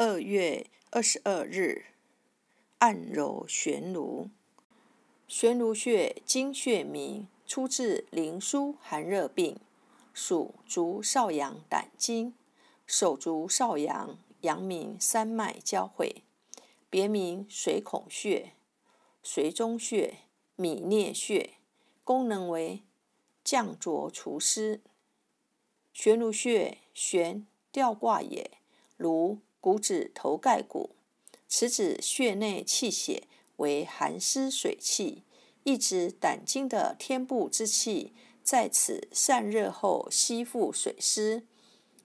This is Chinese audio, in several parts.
二月二十二日，按揉悬颅。悬颅穴，经穴名，出自《灵枢·寒热病》，属足少阳胆经，手足少阳，阳明三脉交汇，别名水孔穴、髓中穴、米颞穴，功能为降浊除湿。悬颅穴，悬吊挂也，如骨指头盖骨，此指穴内气血。为寒湿水气，意指胆经的天部之气在此散热后吸附水湿。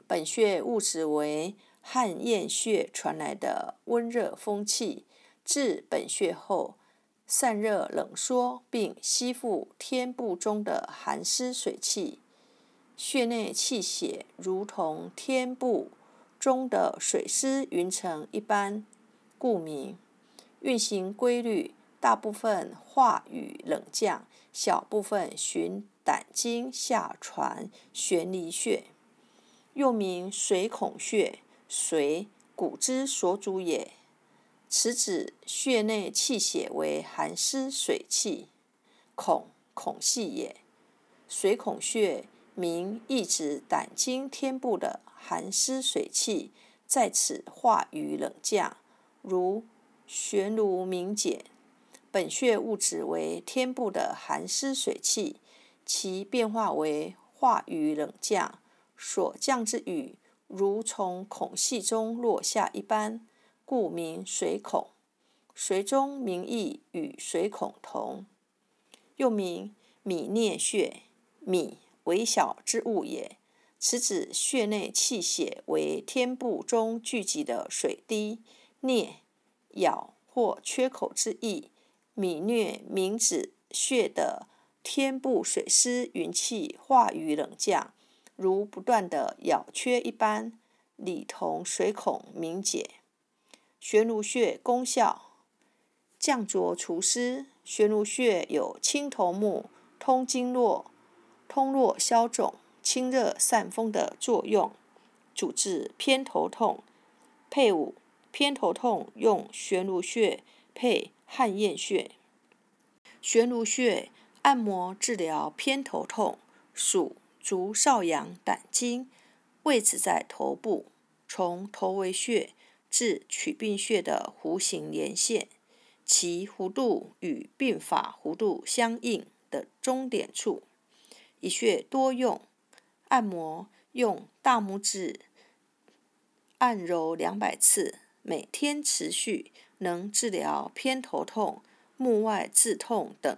本穴物质为汗咽穴传来的温热风气，至本穴后散热冷缩，并吸附天部中的寒湿水气。穴内气血如同天部中的水湿云层一般，故名。运行规律，大部分化雨冷降，小部分循胆经下传悬离穴，又名水孔穴，髓骨之所主也。此指穴内气血为寒湿水气，孔孔隙也。水孔穴名意指胆经天部的寒湿水气在此化雨冷降，如。悬如明简，本穴物质为天部的寒湿水气，其变化为化雨冷降，所降之雨如从孔隙中落下一般，故名水孔。水中名义与水孔同，又名米颞穴。米微小之物也，此指穴内气血为天部中聚集的水滴。颞咬或缺口之意，米疟名指穴的天部水湿云气化于冷降，如不断的咬缺一般，里同水孔明解。悬颅穴功效：降浊除湿。悬颅穴有清头目、通经络、通络消肿、清热散风的作用，主治偏头痛。配伍。偏头痛用悬颅穴配汗液穴。悬颅穴按摩治疗偏头痛，属足少阳胆经，位置在头部，从头为穴至曲髌穴的弧形连线，其弧度与髌法弧度相应的中点处。一穴多用，按摩用大拇指按揉两百次。每天持续能治疗偏头痛、目外眦痛等。